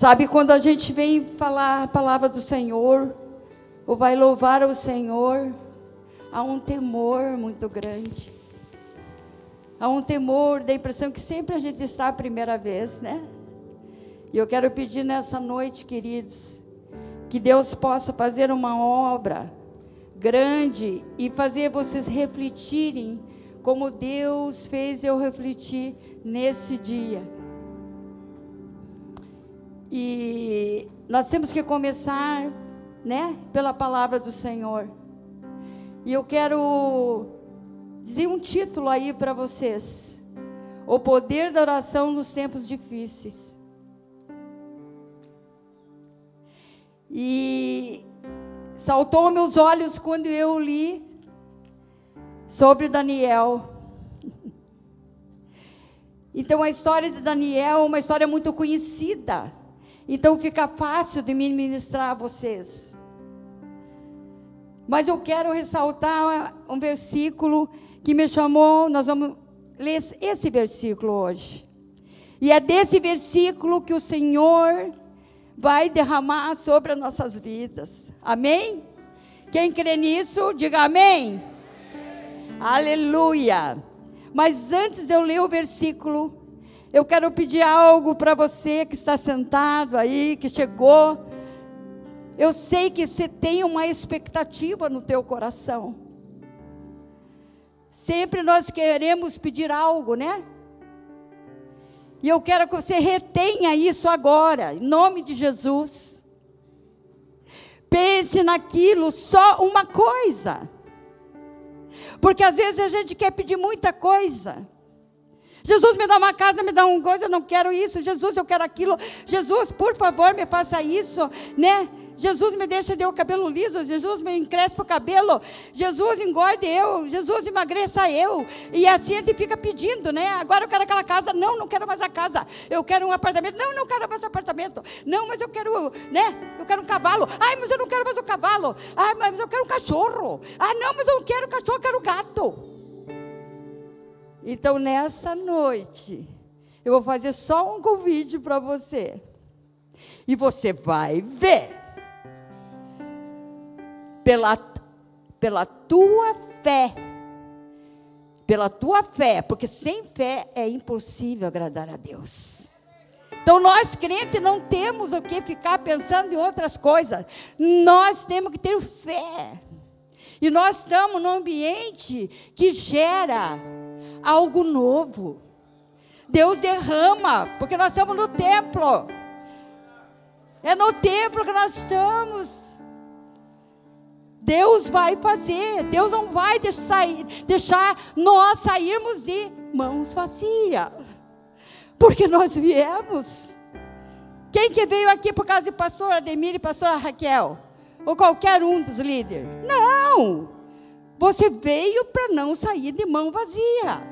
Sabe quando a gente vem falar a palavra do Senhor, ou vai louvar o Senhor, há um temor muito grande. Há um temor, dá a impressão que sempre a gente está a primeira vez, né? E eu quero pedir nessa noite, queridos, que Deus possa fazer uma obra grande e fazer vocês refletirem como Deus fez eu refletir nesse dia. E nós temos que começar, né, pela palavra do Senhor. E eu quero dizer um título aí para vocês: O poder da oração nos tempos difíceis. E saltou meus olhos quando eu li sobre Daniel. Então a história de Daniel é uma história muito conhecida. Então fica fácil de ministrar a vocês. Mas eu quero ressaltar um versículo que me chamou, nós vamos ler esse versículo hoje. E é desse versículo que o Senhor vai derramar sobre as nossas vidas. Amém? Quem crê nisso, diga amém. Aleluia. Mas antes de eu ler o versículo, eu quero pedir algo para você que está sentado aí, que chegou. Eu sei que você tem uma expectativa no teu coração. Sempre nós queremos pedir algo, né? E eu quero que você retenha isso agora, em nome de Jesus. Pense naquilo, só uma coisa. Porque às vezes a gente quer pedir muita coisa. Jesus me dá uma casa, me dá uma coisa, eu não quero isso. Jesus, eu quero aquilo. Jesus, por favor, me faça isso, né? Jesus me deixa de o cabelo liso, Jesus me encrespa o cabelo, Jesus engorde eu, Jesus emagreça eu. E assim a gente fica pedindo, né? Agora eu quero aquela casa, não, não quero mais a casa. Eu quero um apartamento, não, não quero mais apartamento. Não, mas eu quero, né? Eu quero um cavalo. Ai, mas eu não quero mais o um cavalo. Ai, mas eu quero um cachorro. Ah, não, mas eu não quero cachorro, eu quero gato. Então nessa noite, eu vou fazer só um convite para você. E você vai ver pela, pela tua fé. Pela tua fé, porque sem fé é impossível agradar a Deus. Então nós crentes não temos o que ficar pensando em outras coisas. Nós temos que ter fé. E nós estamos num ambiente que gera algo novo. Deus derrama, porque nós estamos no templo. É no templo que nós estamos. Deus vai fazer, Deus não vai deixar, deixar nós sairmos de mãos vazias, porque nós viemos. Quem que veio aqui por causa de pastor Ademir e pastora Raquel? Ou qualquer um dos líderes? Não! Você veio para não sair de mão vazia.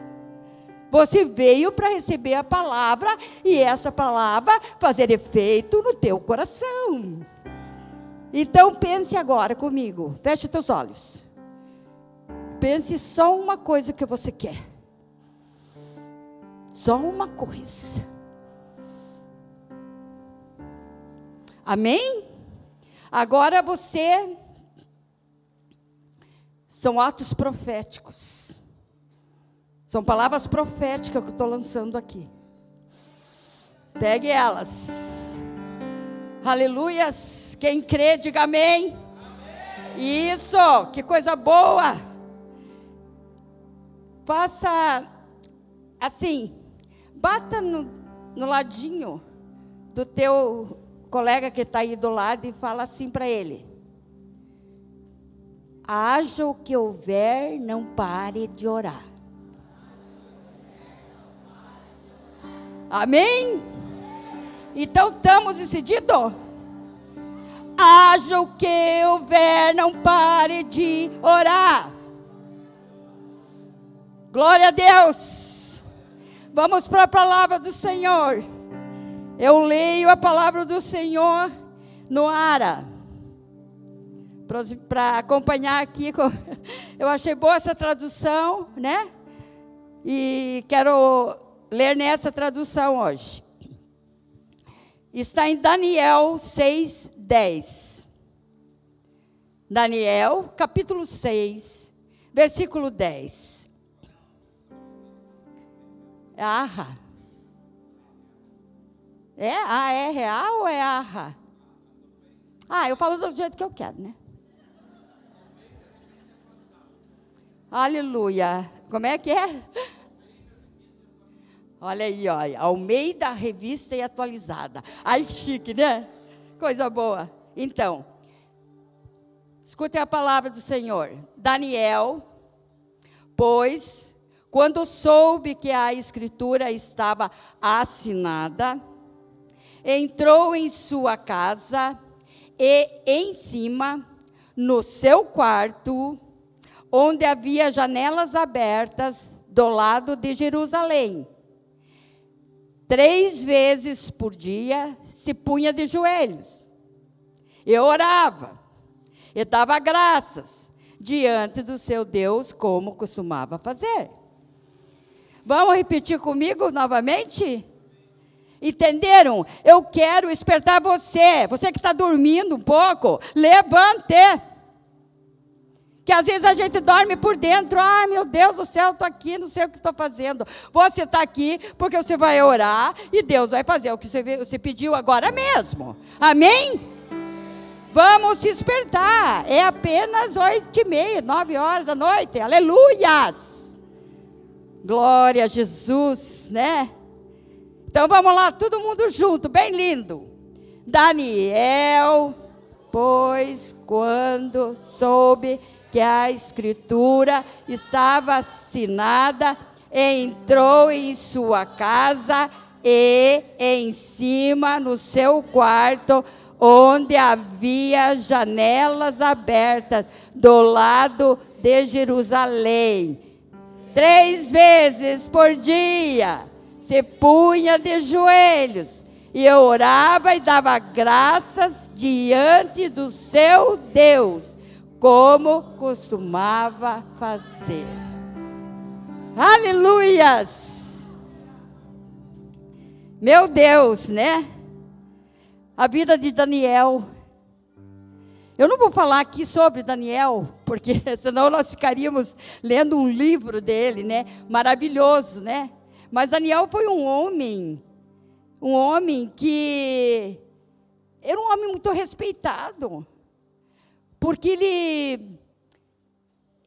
Você veio para receber a palavra e essa palavra fazer efeito no teu coração. Então pense agora comigo. Feche teus olhos. Pense só uma coisa que você quer. Só uma coisa. Amém? Agora você. São atos proféticos. São palavras proféticas que eu estou lançando aqui. Pegue elas. Aleluias. Quem crê, diga amém. amém. Isso, que coisa boa. Faça assim, bata no, no ladinho do teu colega que está aí do lado e fala assim para ele: Haja o que houver, não pare de orar. Amém? Então estamos decididos? haja o que houver, não pare de orar. Glória a Deus. Vamos para a palavra do Senhor. Eu leio a palavra do Senhor no Ara. Para acompanhar aqui, eu achei boa essa tradução, né? E quero ler nessa tradução hoje. está em Daniel 6, 10. Daniel, capítulo 6, versículo 10. É arra. É A-R-A ou é arra? Ah, eu falo do jeito que eu quero, né? Aleluia. Como é que é? Olha aí, olha. Almeida, revista e atualizada. Ai, chique, né? Coisa boa. Então, escutem a palavra do Senhor. Daniel, pois, quando soube que a escritura estava assinada, entrou em sua casa e em cima, no seu quarto, onde havia janelas abertas do lado de Jerusalém. Três vezes por dia se punha de joelhos. E orava. E dava graças diante do seu Deus, como costumava fazer. Vamos repetir comigo novamente? Entenderam? Eu quero despertar você, você que está dormindo um pouco, levante. Que às vezes a gente dorme por dentro. Ai, meu Deus do céu, estou aqui, não sei o que estou fazendo. Você está aqui porque você vai orar e Deus vai fazer o que você, você pediu agora mesmo. Amém? Vamos se despertar. É apenas oito e meia, nove horas da noite. Aleluias! Glória a Jesus, né? Então vamos lá, todo mundo junto, bem lindo. Daniel, pois quando soube que a escritura estava assinada, entrou em sua casa e em cima no seu quarto, onde havia janelas abertas do lado de Jerusalém. Três vezes por dia se punha de joelhos e orava e dava graças diante do seu Deus como costumava fazer. Aleluias! Meu Deus, né? A vida de Daniel. Eu não vou falar aqui sobre Daniel, porque senão nós ficaríamos lendo um livro dele, né? Maravilhoso, né? Mas Daniel foi um homem, um homem que era um homem muito respeitado porque ele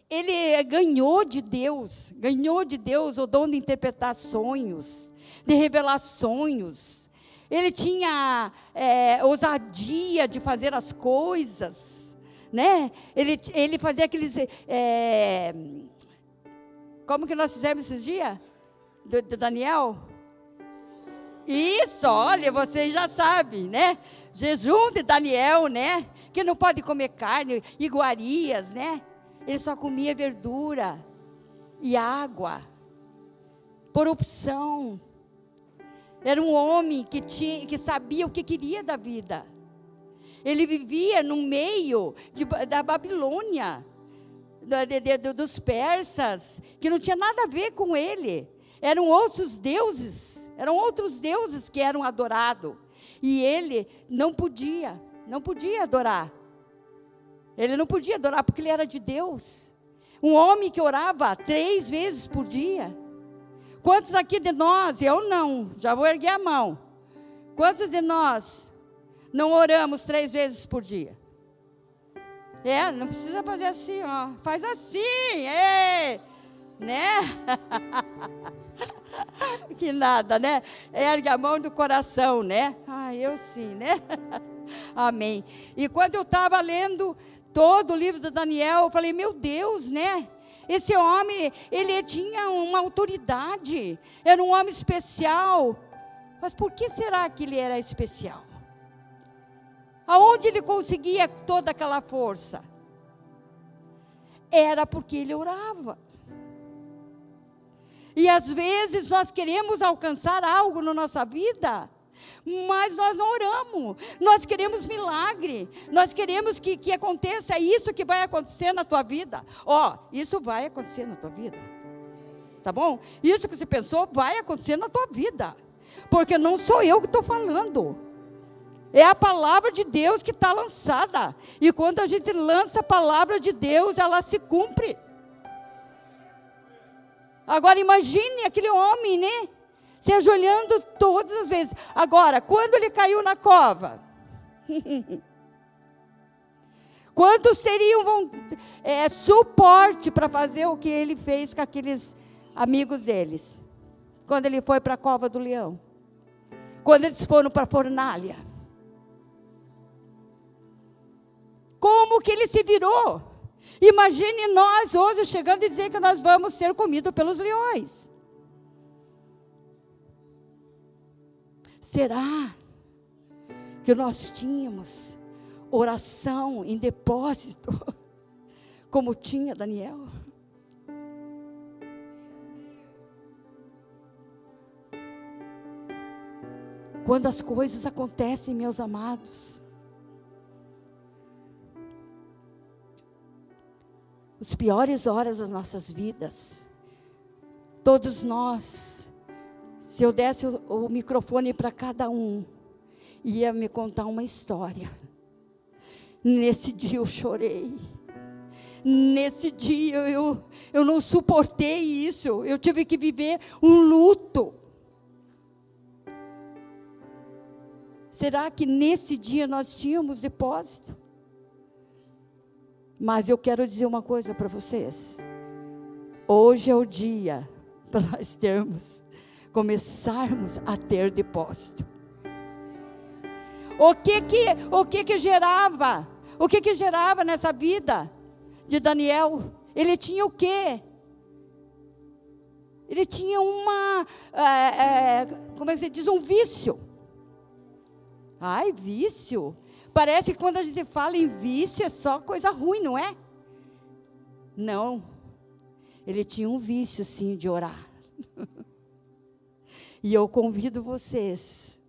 ele ganhou de Deus, ganhou de Deus o dom de interpretar sonhos, de revelar sonhos. Ele tinha é, ousadia de fazer as coisas, né? Ele, ele fazia aqueles. É, como que nós fizemos esses dias? Do, do Daniel? Isso, olha, vocês já sabem, né? Jejum de Daniel, né? Que não pode comer carne, iguarias, né? Ele só comia verdura e água, por opção. Era um homem que, tinha, que sabia o que queria da vida. Ele vivia no meio de, da Babilônia, de, dos persas, que não tinha nada a ver com ele. Eram outros deuses, eram outros deuses que eram adorados. E ele não podia não podia adorar. Ele não podia adorar porque ele era de Deus. Um homem que orava três vezes por dia. Quantos aqui de nós, eu não, já vou erguer a mão. Quantos de nós não oramos três vezes por dia? É, não precisa fazer assim, ó. Faz assim, é, né? que nada, né? Ergue a mão do coração, né? Ah, eu sim, né? Amém. E quando eu estava lendo todo o livro de Daniel, eu falei, meu Deus, né? Esse homem, ele tinha uma autoridade, era um homem especial. Mas por que será que ele era especial? Aonde ele conseguia toda aquela força? Era porque ele orava. E às vezes nós queremos alcançar algo na nossa vida, mas nós não oramos. Nós queremos milagre. Nós queremos que, que aconteça isso que vai acontecer na tua vida. Ó, oh, isso vai acontecer na tua vida. Tá bom? Isso que você pensou vai acontecer na tua vida. Porque não sou eu que estou falando. É a palavra de Deus que está lançada. E quando a gente lança a palavra de Deus, ela se cumpre. Agora imagine aquele homem, né? Se ajoelhando todas as vezes. Agora, quando ele caiu na cova? Quantos teriam é, suporte para fazer o que ele fez com aqueles amigos deles? Quando ele foi para a cova do leão? Quando eles foram para a fornalha? Como que ele se virou? Imagine nós hoje chegando e dizer que nós vamos ser comidos pelos leões. Será que nós tínhamos oração em depósito, como tinha Daniel? Quando as coisas acontecem, meus amados, as piores horas das nossas vidas. Todos nós, se eu desse o, o microfone para cada um, ia me contar uma história. Nesse dia eu chorei. Nesse dia eu, eu não suportei isso. Eu tive que viver um luto. Será que nesse dia nós tínhamos depósito? Mas eu quero dizer uma coisa para vocês. Hoje é o dia para nós termos, começarmos a ter depósito. O que que, o que que gerava? O que que gerava nessa vida de Daniel? Ele tinha o quê? Ele tinha uma, é, é, como é que se diz, um vício. Ai, vício. Parece que quando a gente fala em vício é só coisa ruim, não é? Não. Ele tinha um vício, sim, de orar. e eu convido vocês,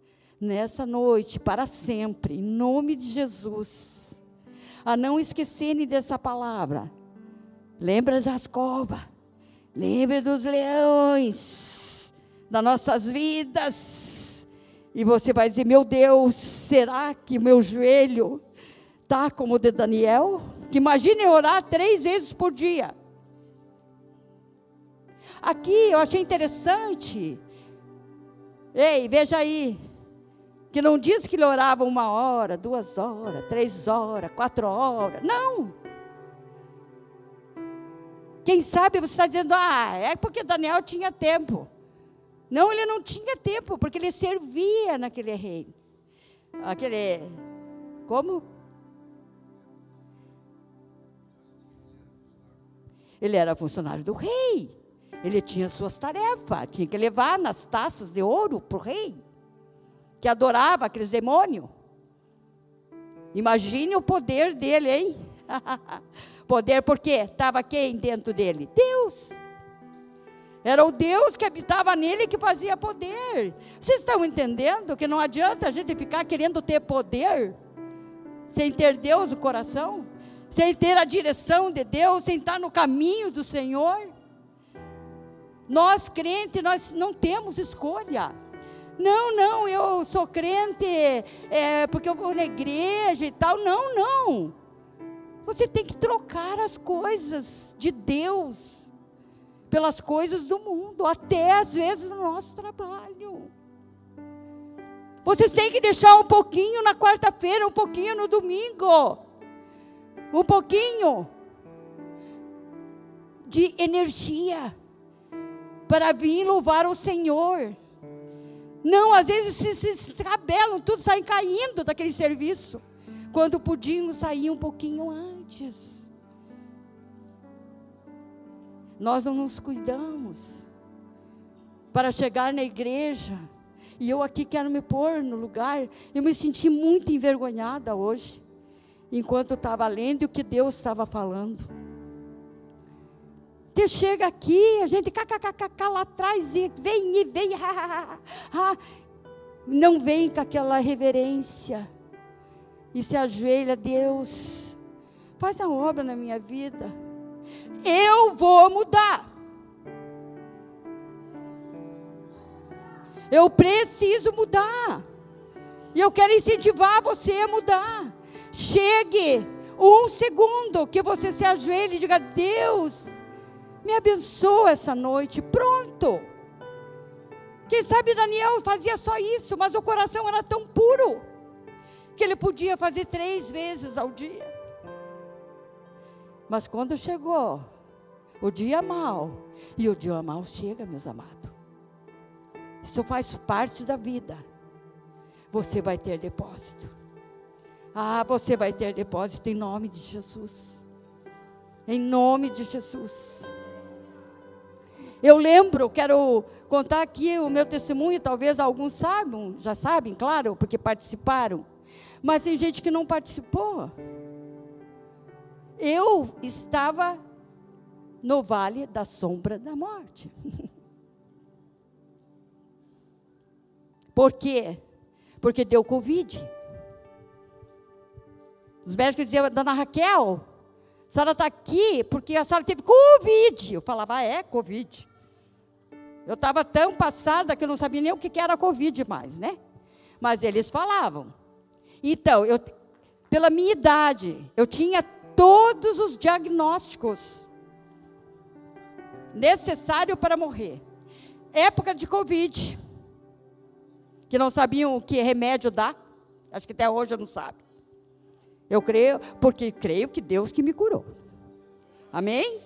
nessa noite, para sempre, em nome de Jesus, a não esquecerem dessa palavra. Lembra das covas. Lembra dos leões das nossas vidas e você vai dizer: Meu Deus, será que meu joelho está como o de Daniel? Que imagine orar três vezes por dia. Aqui eu achei interessante. Ei, veja aí. Que não diz que ele orava uma hora, duas horas, três horas, quatro horas. Não. Quem sabe você está dizendo, ah, é porque Daniel tinha tempo. Não, ele não tinha tempo, porque ele servia naquele reino. Aquele. Como? Ele era funcionário do rei. Ele tinha suas tarefas. Tinha que levar nas taças de ouro para o rei, que adorava aqueles demônios. Imagine o poder dele, hein? poder porque estava quem dentro dele? Deus. Era o Deus que habitava nele que fazia poder. Vocês estão entendendo que não adianta a gente ficar querendo ter poder sem ter Deus no coração, sem ter a direção de Deus, sem estar no caminho do Senhor? Nós crentes, nós não temos escolha. Não, não, eu sou crente é, porque eu vou na igreja e tal. Não, não. Você tem que trocar as coisas de Deus pelas coisas do mundo, até às vezes no nosso trabalho. Vocês têm que deixar um pouquinho na quarta-feira, um pouquinho no domingo. Um pouquinho de energia para vir louvar o Senhor. Não, às vezes se, se, se cabelam, tudo saem caindo daquele serviço. Quando podiam sair um pouquinho antes. Nós não nos cuidamos para chegar na igreja. E eu aqui quero me pôr no lugar. Eu me senti muito envergonhada hoje, enquanto estava lendo o que Deus estava falando. Você chega aqui, a gente kkkk lá atrás e vem e vem, não vem com aquela reverência e se ajoelha, Deus, faz a obra na minha vida. Eu vou mudar. Eu preciso mudar. E eu quero incentivar você a mudar. Chegue um segundo que você se ajoelhe e diga: Deus, me abençoa essa noite. Pronto. Quem sabe Daniel fazia só isso, mas o coração era tão puro que ele podia fazer três vezes ao dia. Mas quando chegou o dia mal, e o dia mal chega, meus amados, isso faz parte da vida. Você vai ter depósito. Ah, você vai ter depósito em nome de Jesus. Em nome de Jesus. Eu lembro, quero contar aqui o meu testemunho, talvez alguns saibam, já sabem, claro, porque participaram. Mas tem gente que não participou. Eu estava no vale da sombra da morte. Por quê? Porque deu Covid. Os médicos diziam, dona Raquel, a senhora está aqui porque a senhora teve Covid. Eu falava, ah, é, Covid. Eu estava tão passada que eu não sabia nem o que era Covid mais, né? Mas eles falavam. Então, eu, pela minha idade, eu tinha todos os diagnósticos necessários para morrer. Época de Covid, que não sabiam o que remédio dá. Acho que até hoje não sabe. Eu creio, porque creio que Deus que me curou. Amém?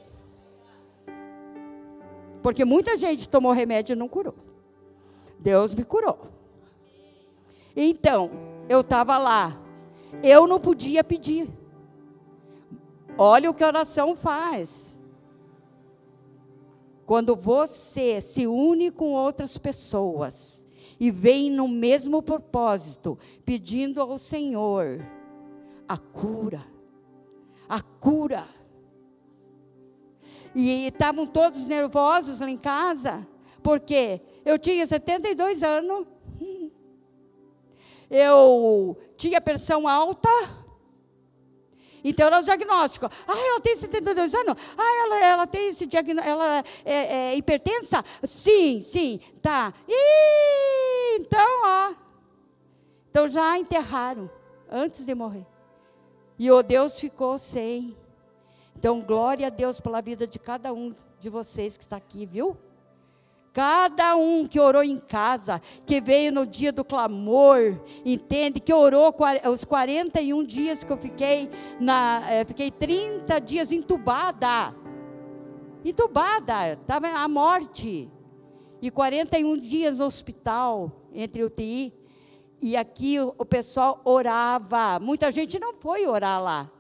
Porque muita gente tomou remédio e não curou. Deus me curou. Então, eu estava lá. Eu não podia pedir. Olha o que a oração faz. Quando você se une com outras pessoas e vem no mesmo propósito, pedindo ao Senhor a cura. A cura. E estavam todos nervosos lá em casa, porque eu tinha 72 anos, eu tinha pressão alta, então era o diagnóstico. Ah, ela tem 72 anos? Ah, ela, ela tem esse diagnóstico, ela é, é, hipertensa? Sim, sim, tá. E então, ó. Então já enterraram antes de morrer. E o Deus ficou sem. Então, glória a Deus pela vida de cada um de vocês que está aqui, viu? Cada um que orou em casa, que veio no dia do clamor, entende? Que orou os 41 dias que eu fiquei, na, é, fiquei 30 dias entubada. Entubada, estava a morte. E 41 dias no hospital, entre UTI. E aqui o pessoal orava. Muita gente não foi orar lá,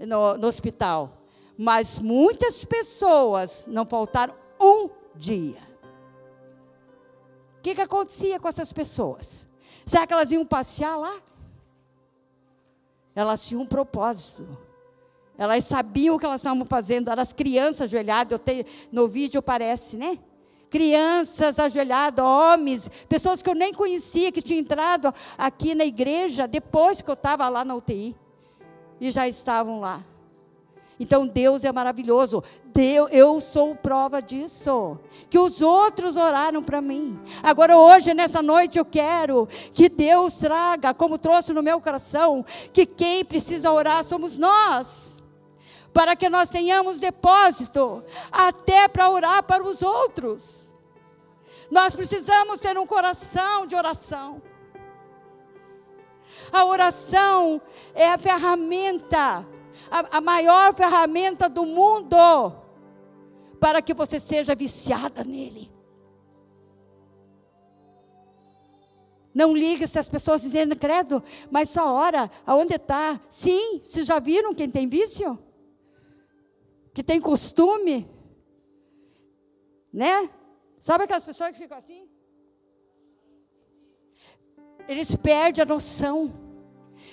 no, no hospital. Mas muitas pessoas não faltaram um dia. O que, que acontecia com essas pessoas? Será que elas iam passear lá? Elas tinham um propósito. Elas sabiam o que elas estavam fazendo. Eram as crianças ajoelhadas. Eu tenho, no vídeo parece, né? crianças ajoelhadas, homens, pessoas que eu nem conhecia, que tinham entrado aqui na igreja depois que eu estava lá na UTI e já estavam lá. Então Deus é maravilhoso. Deus, eu sou prova disso. Que os outros oraram para mim. Agora, hoje, nessa noite, eu quero que Deus traga, como trouxe no meu coração, que quem precisa orar somos nós para que nós tenhamos depósito, até para orar para os outros. Nós precisamos ter um coração de oração. A oração é a ferramenta, a, a maior ferramenta do mundo, para que você seja viciada nele. Não liga se as pessoas dizendo, credo, mas só ora, aonde está? Sim, vocês já viram quem tem vício? que tem costume, né? Sabe aquelas pessoas que ficam assim? Eles perdem a noção.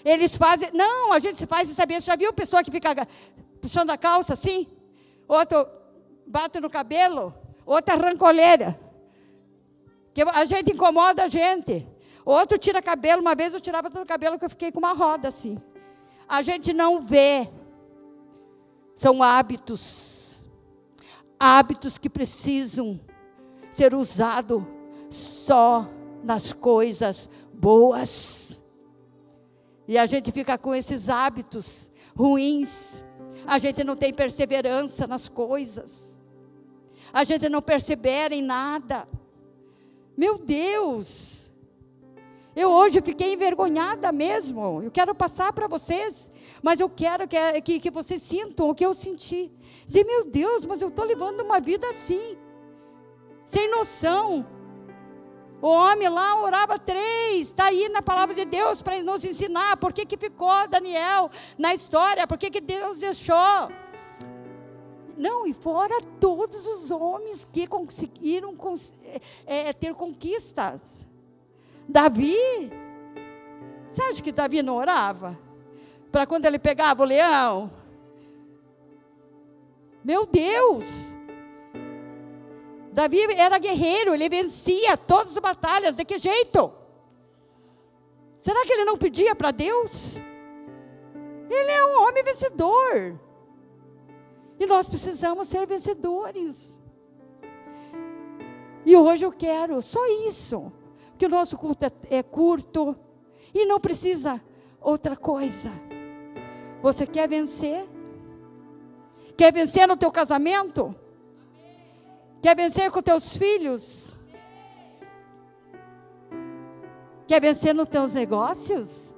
Eles fazem. Não, a gente se faz e saber. Você já viu pessoa que fica puxando a calça assim? Outro bate no cabelo, outra rancoleira. Que a gente incomoda a gente. Outro tira cabelo. Uma vez eu tirava todo o cabelo que eu fiquei com uma roda assim. A gente não vê. São hábitos. Hábitos que precisam ser usados só nas coisas boas. E a gente fica com esses hábitos ruins. A gente não tem perseverança nas coisas. A gente não persevera em nada. Meu Deus! Eu hoje fiquei envergonhada mesmo. Eu quero passar para vocês, mas eu quero que, que, que vocês sintam o que eu senti. Dizer, meu Deus, mas eu estou levando uma vida assim, sem noção. O homem lá orava três, está aí na palavra de Deus para nos ensinar por que, que ficou Daniel na história, por que, que Deus deixou. Não, e fora todos os homens que conseguiram é, ter conquistas. Davi, você acha que Davi não orava? Para quando ele pegava o leão? Meu Deus! Davi era guerreiro, ele vencia todas as batalhas, de que jeito? Será que ele não pedia para Deus? Ele é um homem vencedor. E nós precisamos ser vencedores. E hoje eu quero só isso que o nosso culto é, é curto e não precisa outra coisa. Você quer vencer? Quer vencer no teu casamento? Quer vencer com teus filhos? Quer vencer nos teus negócios?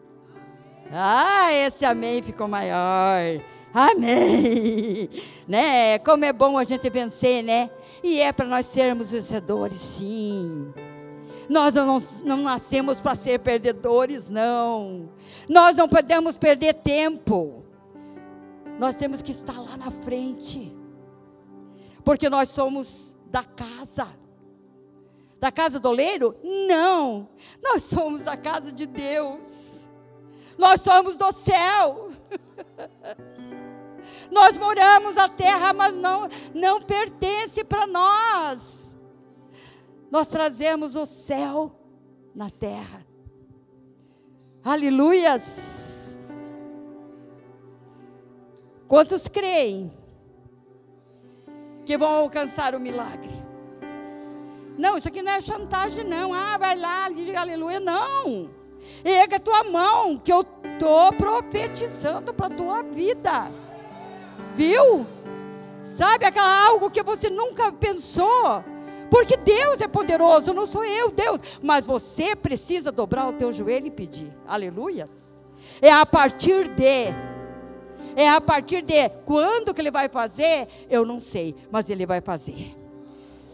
Ah, esse amém ficou maior. Amém. Né? Como é bom a gente vencer, né? E é para nós sermos vencedores, sim. Nós não, não nascemos para ser perdedores, não. Nós não podemos perder tempo. Nós temos que estar lá na frente. Porque nós somos da casa. Da casa do oleiro? Não. Nós somos da casa de Deus. Nós somos do céu. Nós moramos na terra, mas não, não pertence para nós. Nós trazemos o céu na terra. Aleluias! Quantos creem que vão alcançar o milagre? Não, isso aqui não é chantagem, não. Ah, vai lá, diga aleluia. Não. Erga a tua mão, que eu estou profetizando para a tua vida. Viu? Sabe aquela algo que você nunca pensou? Porque Deus é poderoso, não sou eu, Deus. Mas você precisa dobrar o teu joelho e pedir. Aleluia. É a partir de. É a partir de. Quando que ele vai fazer? Eu não sei, mas ele vai fazer.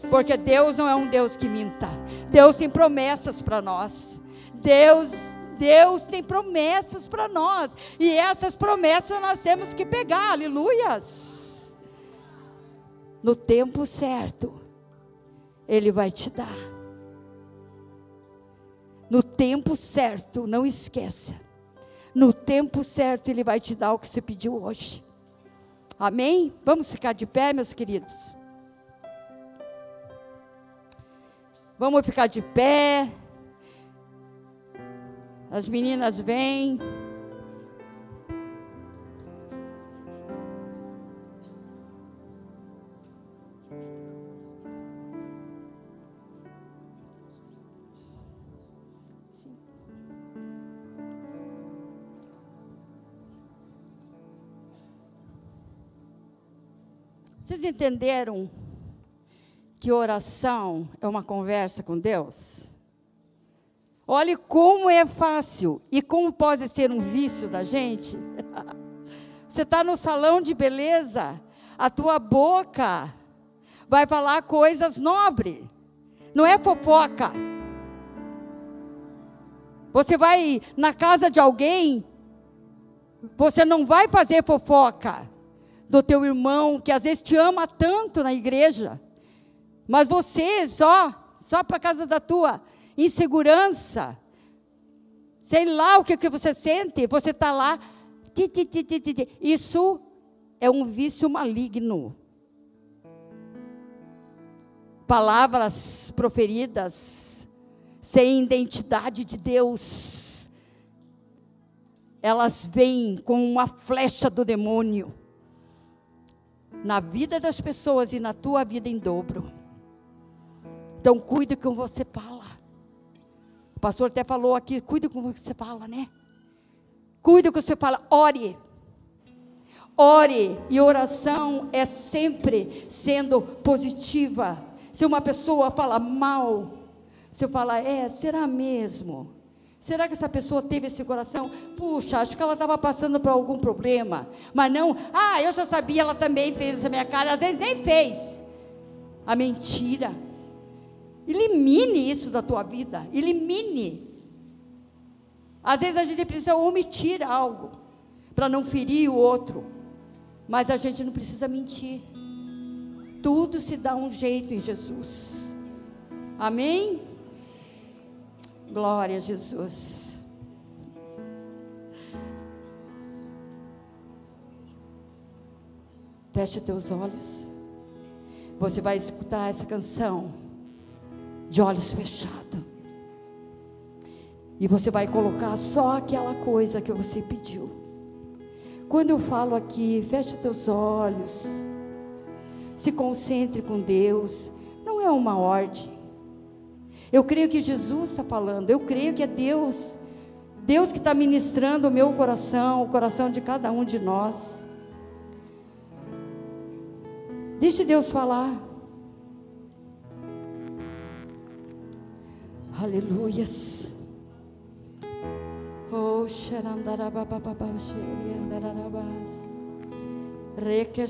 Porque Deus não é um Deus que minta. Deus tem promessas para nós. Deus Deus tem promessas para nós. E essas promessas nós temos que pegar. Aleluias. No tempo certo. Ele vai te dar. No tempo certo, não esqueça. No tempo certo, Ele vai te dar o que você pediu hoje. Amém? Vamos ficar de pé, meus queridos. Vamos ficar de pé. As meninas vêm. Entenderam que oração é uma conversa com Deus? Olhe como é fácil e como pode ser um vício da gente. Você está no salão de beleza, a tua boca vai falar coisas nobres, não é fofoca. Você vai na casa de alguém, você não vai fazer fofoca do teu irmão que às vezes te ama tanto na igreja, mas você só, só para casa da tua insegurança, sei lá o que, que você sente, você está lá, ti, ti, ti, isso é um vício maligno. Palavras proferidas sem identidade de Deus, elas vêm com uma flecha do demônio na vida das pessoas e na tua vida em dobro. Então cuide com você fala. pastor até falou aqui, cuide com o que você fala, né? Cuide com o que você fala, ore. Ore, e oração é sempre sendo positiva. Se uma pessoa fala mal, se eu falar, é, será mesmo? Será que essa pessoa teve esse coração? Puxa, acho que ela estava passando por algum problema. Mas não, ah, eu já sabia, ela também fez essa minha cara. Às vezes nem fez. A mentira. Elimine isso da tua vida. Elimine. Às vezes a gente precisa omitir algo para não ferir o outro. Mas a gente não precisa mentir. Tudo se dá um jeito em Jesus. Amém? Glória a Jesus. Feche teus olhos. Você vai escutar essa canção de olhos fechados. E você vai colocar só aquela coisa que você pediu. Quando eu falo aqui, feche teus olhos. Se concentre com Deus. Não é uma ordem. Eu creio que Jesus está falando, eu creio que é Deus, Deus que está ministrando o meu coração, o coração de cada um de nós. Deixe Deus falar. Aleluias. Oh. Reque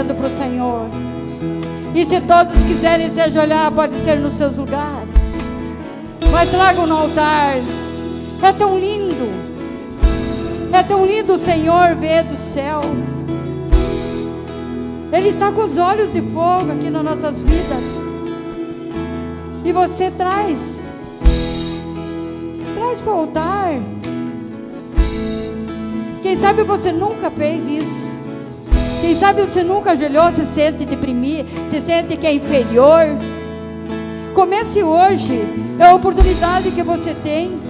hoje ajoelhando para o Senhor. E se todos quiserem se ajoelhar, pode ser nos seus lugares. Mas tragam no altar. É tão lindo. É tão lindo o Senhor ver do céu. Ele está com os olhos de fogo aqui nas nossas vidas. E você traz. Traz para o altar. Quem sabe você nunca fez isso. Quem sabe você nunca ajoelhou, se sente deprimido, se sente que é inferior. Comece hoje, é a oportunidade que você tem.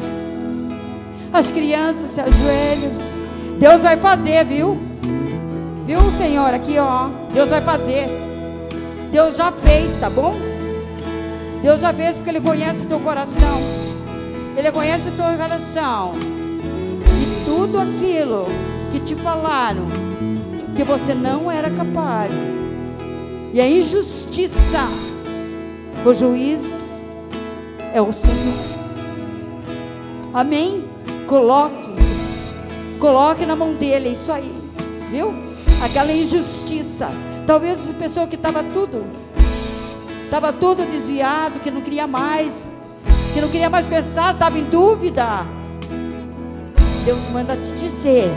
As crianças se ajoelham. Deus vai fazer, viu? Viu, Senhor? Aqui, ó. Deus vai fazer. Deus já fez, tá bom? Deus já fez porque Ele conhece o teu coração. Ele conhece o teu coração. E tudo aquilo que te falaram que você não era capaz. E a injustiça, o juiz é o Senhor. Amém? Coloque, coloque na mão dele, é isso aí, viu? Aquela injustiça. Talvez a pessoa que estava tudo, estava tudo desviado, que não queria mais, que não queria mais pensar, estava em dúvida. Deus manda te dizer.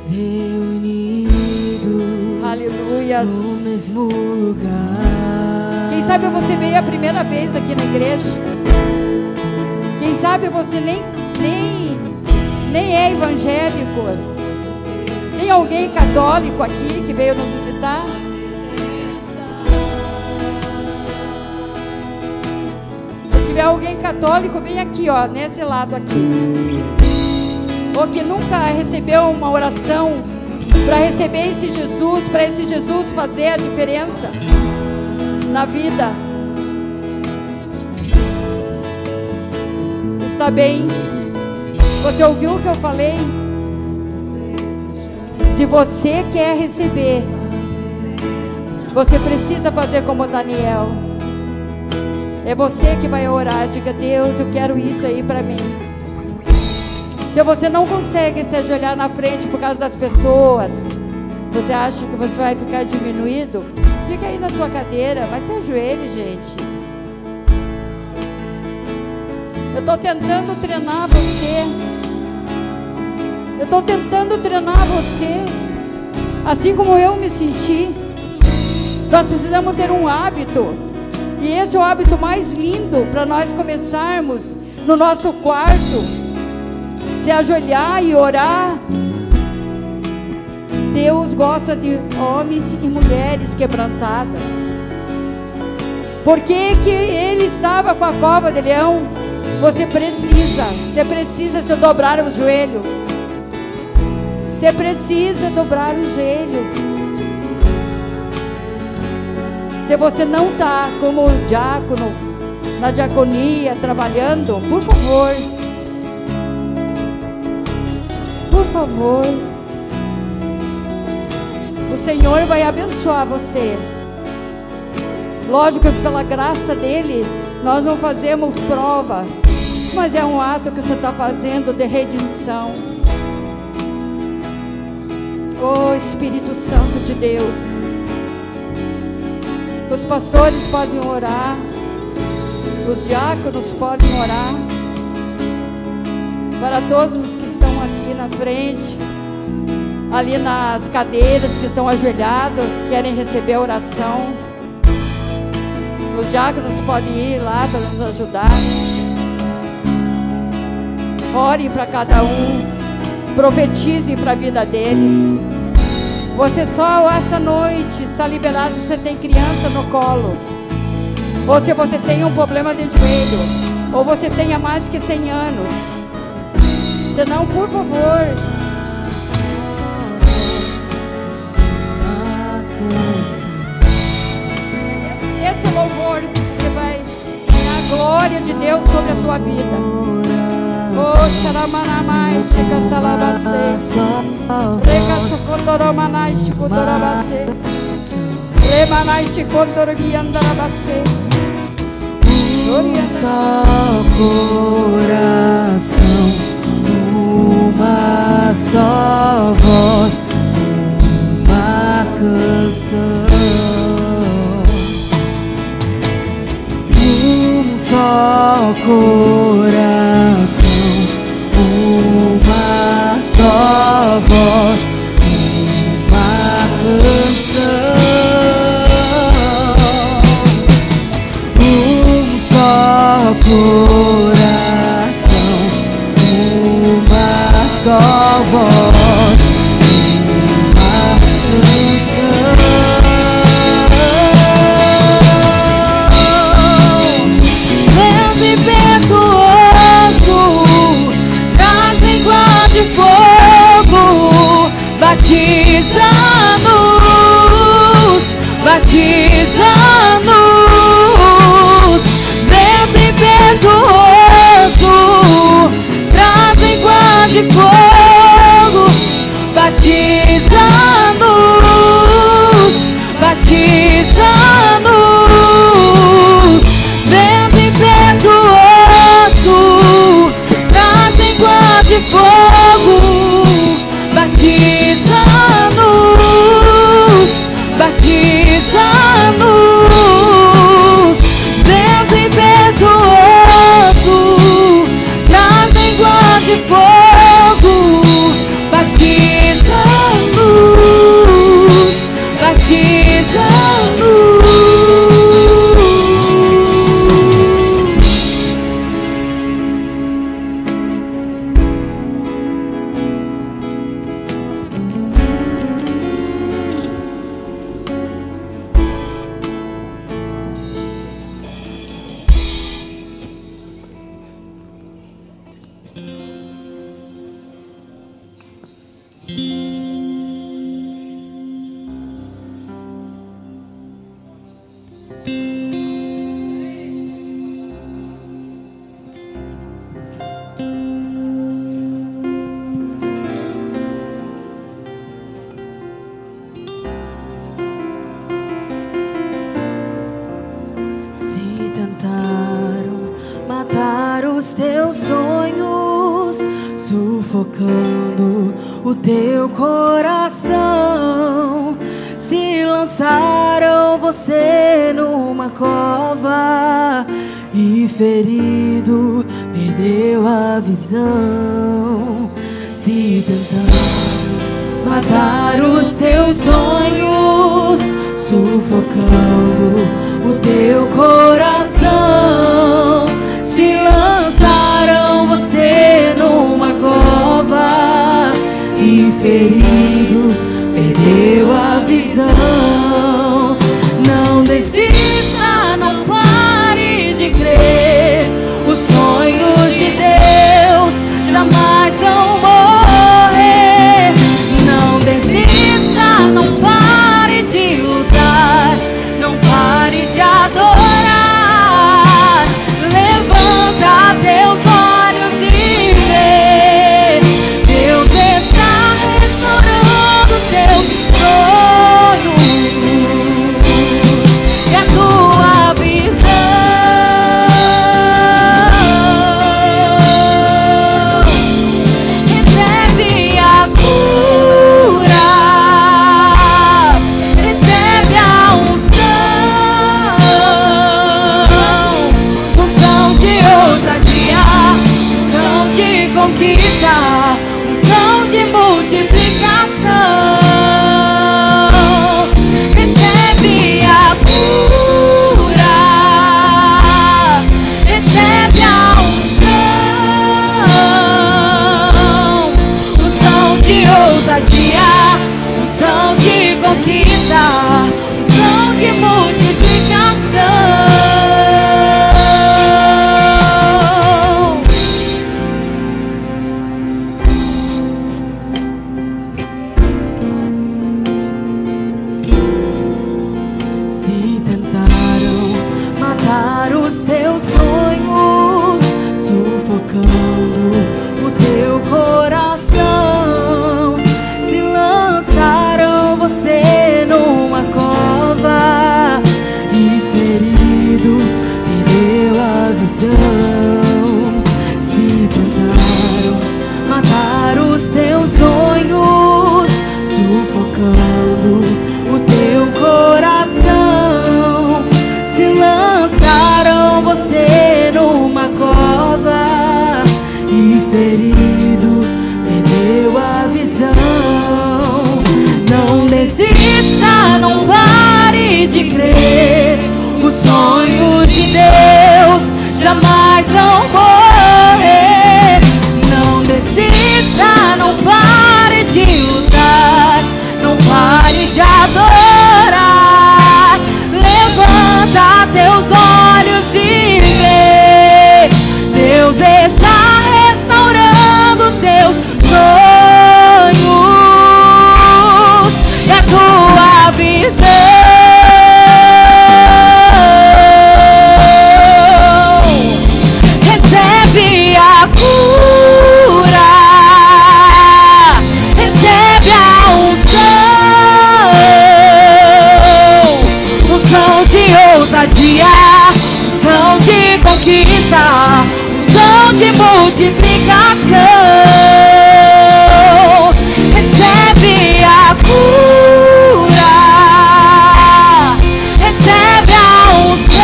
Todos reunidos Aleluias. no mesmo lugar. Quem sabe você veio a primeira vez aqui na igreja. Quem sabe você nem, nem, nem é evangélico. Tem alguém católico aqui que veio nos visitar? Se tiver alguém católico, vem aqui, ó, nesse lado aqui. Ou que nunca recebeu uma oração para receber esse Jesus, para esse Jesus fazer a diferença na vida. Está bem? Você ouviu o que eu falei? Se você quer receber, você precisa fazer como Daniel. É você que vai orar. Diga, Deus, eu quero isso aí para mim. Se você não consegue se ajoelhar na frente por causa das pessoas, você acha que você vai ficar diminuído? Fica aí na sua cadeira, mas se ajoelhe, gente. Eu estou tentando treinar você. Eu estou tentando treinar você. Assim como eu me senti. Nós precisamos ter um hábito. E esse é o hábito mais lindo para nós começarmos no nosso quarto. Se ajoelhar e orar. Deus gosta de homens e mulheres quebrantadas. Por que, que ele estava com a cova de leão? Você precisa, você precisa se dobrar o joelho. Você precisa dobrar o joelho. Se você não está como diácono, na diaconia, trabalhando, por favor, por favor, o Senhor vai abençoar você. Lógico que pela graça dele, nós não fazemos prova, mas é um ato que você está fazendo de redenção. Oh Espírito Santo de Deus. Os pastores podem orar, os diáconos podem orar, para todos estão aqui na frente, ali nas cadeiras que estão ajoelhados, querem receber a oração. Os diáconos podem ir lá para nos ajudar. Ore para cada um, profetize para a vida deles. Você só essa noite está liberado se você tem criança no colo. Ou se você tem um problema de joelho. Ou você tenha mais que 100 anos. Senão, por favor, esse louvor você vai a glória de Deus sobre a tua vida. Oh, xaramanamai, chicantalabase. Reka chocondoromanai, chicondorabase. Remanai, chicondoroguiandarabase. Um só coração, uma só voz, uma canção, um só coração. de fogo, batizando-os, batizando-os, impetuoso, nas línguas de fogo, batizando-os, batizando. impetuoso, nas de fogo. ferido, perdeu a visão. Não desista, não pare de crer. Os sonhos de Deus jamais são. Multiplicação. Recebe a cura, recebe a unção,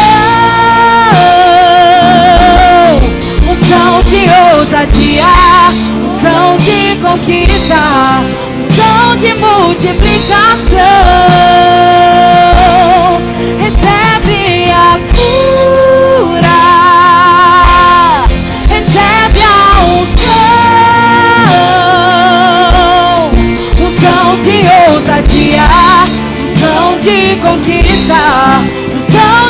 unção de ousadia, unção de conquista, unção de multiplicação.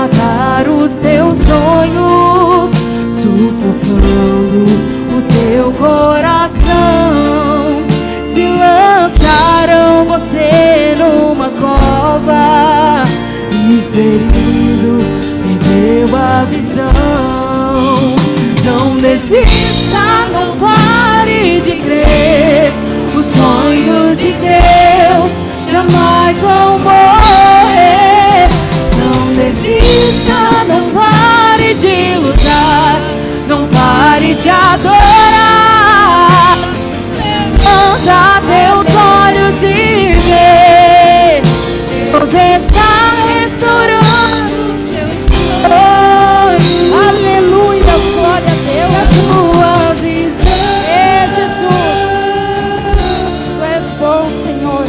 matar os teus sonhos, sufocando o teu coração. Se lançaram você numa cova e ferido perdeu a visão. Não desista, não pare de crer. Os sonhos de Deus jamais vão morrer. Não pare de lutar, não pare de adorar. Levanta teus olhos e vê. Deus está restaurando os teus sonhos. Aleluia, glória a Deus. A tua visão. É Jesus. Tu és bom, Senhor.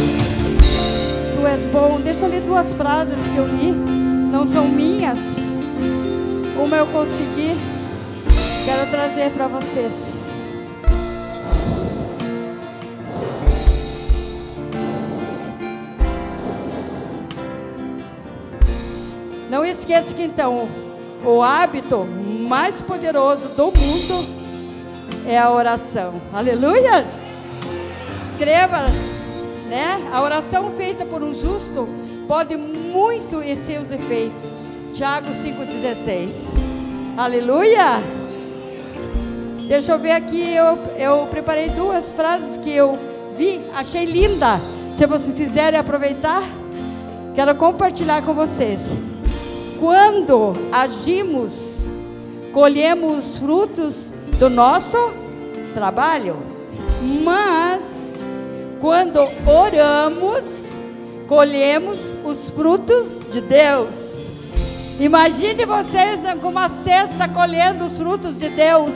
Tu és bom. Deixa eu ler duas frases que eu li. Não são minhas. Uma eu consegui. Quero trazer para vocês. Não esqueça que então o hábito mais poderoso do mundo é a oração. Aleluias! Escreva, né? A oração feita por um justo pode muito em seus efeitos. Tiago 5,16. Aleluia! Deixa eu ver aqui, eu, eu preparei duas frases que eu vi, achei linda. Se vocês quiserem aproveitar, quero compartilhar com vocês. Quando agimos, colhemos os frutos do nosso trabalho, mas quando oramos, colhemos os frutos de Deus. Imagine vocês com uma cesta colhendo os frutos de Deus,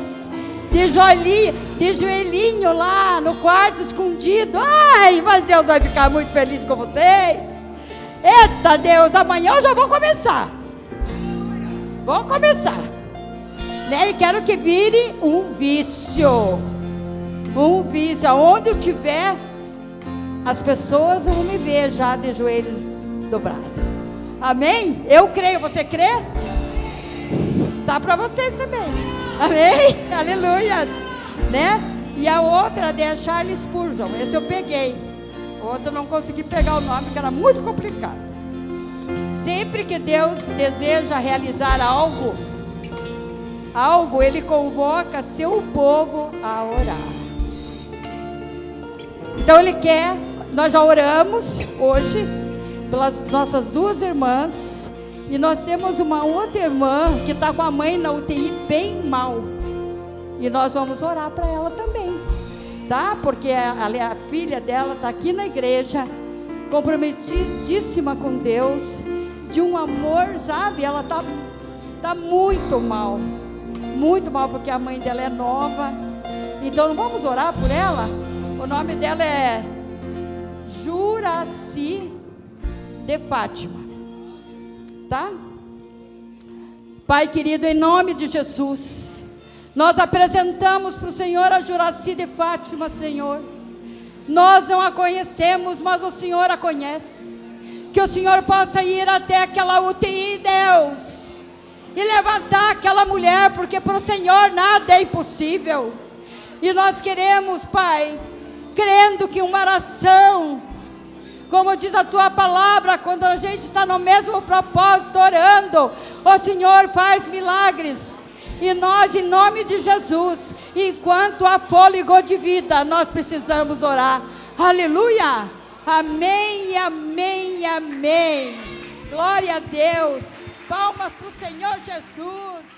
de joelhinho, de joelhinho lá no quarto escondido. Ai, mas Deus vai ficar muito feliz com vocês. Eita Deus, amanhã eu já vou começar. Vamos começar. Né? E quero que vire um vício. Um vício. Aonde eu tiver, as pessoas vão me ver já de joelhos dobrados. Amém? Eu creio. Você crê? Tá para vocês também. Amém? Aleluias. Né? E a outra é a Charles Spurgeon. Esse eu peguei. Outro eu não consegui pegar o nome, porque era muito complicado. Sempre que Deus deseja realizar algo, algo, Ele convoca seu povo a orar. Então ele quer, nós já oramos hoje pelas nossas duas irmãs. E nós temos uma outra irmã que está com a mãe na UTI bem mal. E nós vamos orar para ela também. Tá? Porque a, a, filha dela está aqui na igreja, comprometidíssima com Deus, de um amor, sabe? Ela está tá muito mal. Muito mal, porque a mãe dela é nova. Então não vamos orar por ela? O nome dela é Juraci de Fátima. Tá? Pai querido, em nome de Jesus, nós apresentamos para o Senhor a Juraci de Fátima, Senhor. Nós não a conhecemos, mas o Senhor a conhece. Que o Senhor possa ir até aquela UTI, Deus, e levantar aquela mulher, porque para o Senhor nada é impossível. E nós queremos, Pai, crendo que uma oração como diz a tua palavra, quando a gente está no mesmo propósito, orando, o Senhor faz milagres. E nós, em nome de Jesus, enquanto há fôlego de vida, nós precisamos orar. Aleluia! Amém, amém, amém. Glória a Deus. Palmas para o Senhor Jesus.